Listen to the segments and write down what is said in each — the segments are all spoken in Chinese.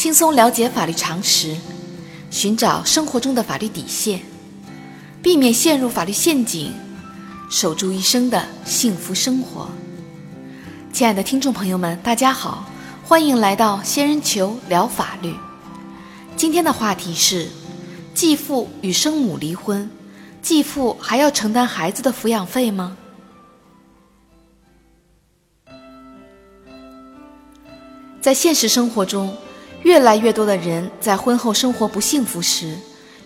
轻松了解法律常识，寻找生活中的法律底线，避免陷入法律陷阱，守住一生的幸福生活。亲爱的听众朋友们，大家好，欢迎来到仙人球聊法律。今天的话题是：继父与生母离婚，继父还要承担孩子的抚养费吗？在现实生活中，越来越多的人在婚后生活不幸福时，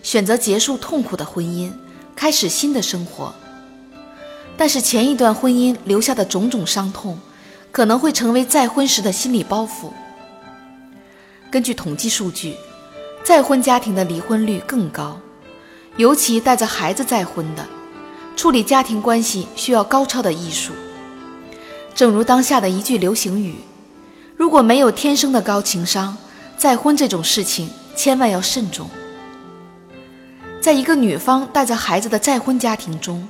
选择结束痛苦的婚姻，开始新的生活。但是前一段婚姻留下的种种伤痛，可能会成为再婚时的心理包袱。根据统计数据，再婚家庭的离婚率更高，尤其带着孩子再婚的，处理家庭关系需要高超的艺术。正如当下的一句流行语。如果没有天生的高情商，再婚这种事情千万要慎重。在一个女方带着孩子的再婚家庭中，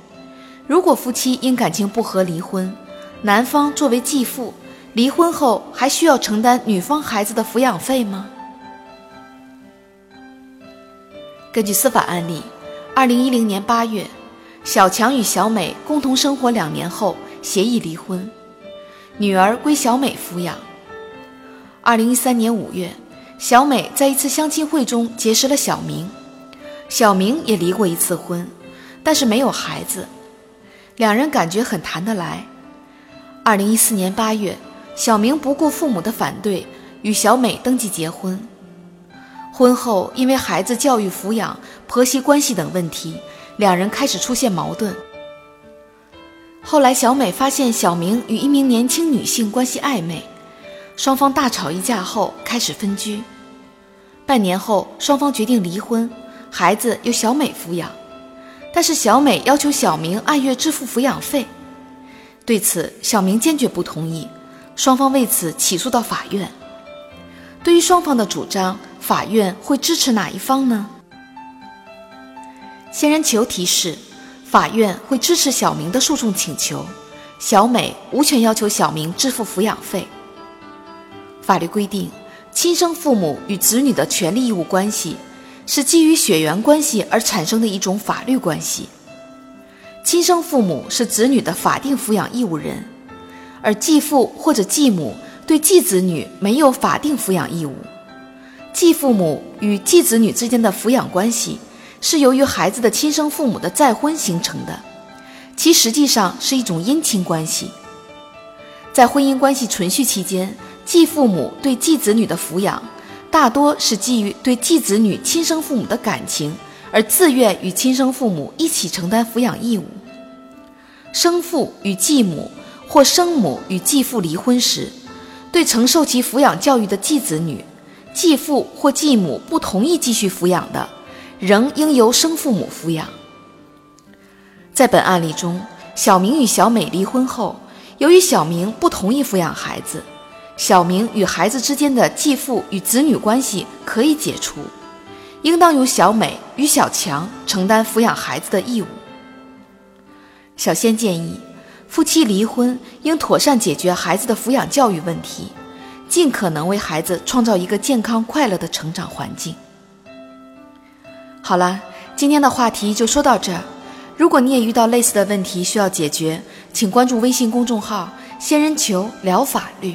如果夫妻因感情不和离婚，男方作为继父，离婚后还需要承担女方孩子的抚养费吗？根据司法案例，二零一零年八月，小强与小美共同生活两年后协议离婚，女儿归小美抚养。二零一三年五月，小美在一次相亲会中结识了小明，小明也离过一次婚，但是没有孩子，两人感觉很谈得来。二零一四年八月，小明不顾父母的反对，与小美登记结婚。婚后因为孩子教育抚养、婆媳关系等问题，两人开始出现矛盾。后来，小美发现小明与一名年轻女性关系暧昧。双方大吵一架后开始分居，半年后双方决定离婚，孩子由小美抚养，但是小美要求小明按月支付抚养费，对此小明坚决不同意，双方为此起诉到法院。对于双方的主张，法院会支持哪一方呢？仙人球提示：法院会支持小明的诉讼请求，小美无权要求小明支付抚养费。法律规定，亲生父母与子女的权利义务关系是基于血缘关系而产生的一种法律关系。亲生父母是子女的法定抚养义务人，而继父或者继母对继子女没有法定抚养义务。继父母与继子女之间的抚养关系是由于孩子的亲生父母的再婚形成的，其实际上是一种姻亲关系。在婚姻关系存续期间，继父母对继子女的抚养，大多是基于对继子女亲生父母的感情，而自愿与亲生父母一起承担抚养义务。生父与继母或生母与继父离婚时，对承受其抚养教育的继子女，继父或继母不同意继续抚养的，仍应由生父母抚养。在本案例中，小明与小美离婚后，由于小明不同意抚养孩子。小明与孩子之间的继父与子女关系可以解除，应当由小美与小强承担抚养孩子的义务。小仙建议，夫妻离婚应妥善解决孩子的抚养教育问题，尽可能为孩子创造一个健康快乐的成长环境。好了，今天的话题就说到这儿。如果你也遇到类似的问题需要解决，请关注微信公众号“仙人球聊法律”。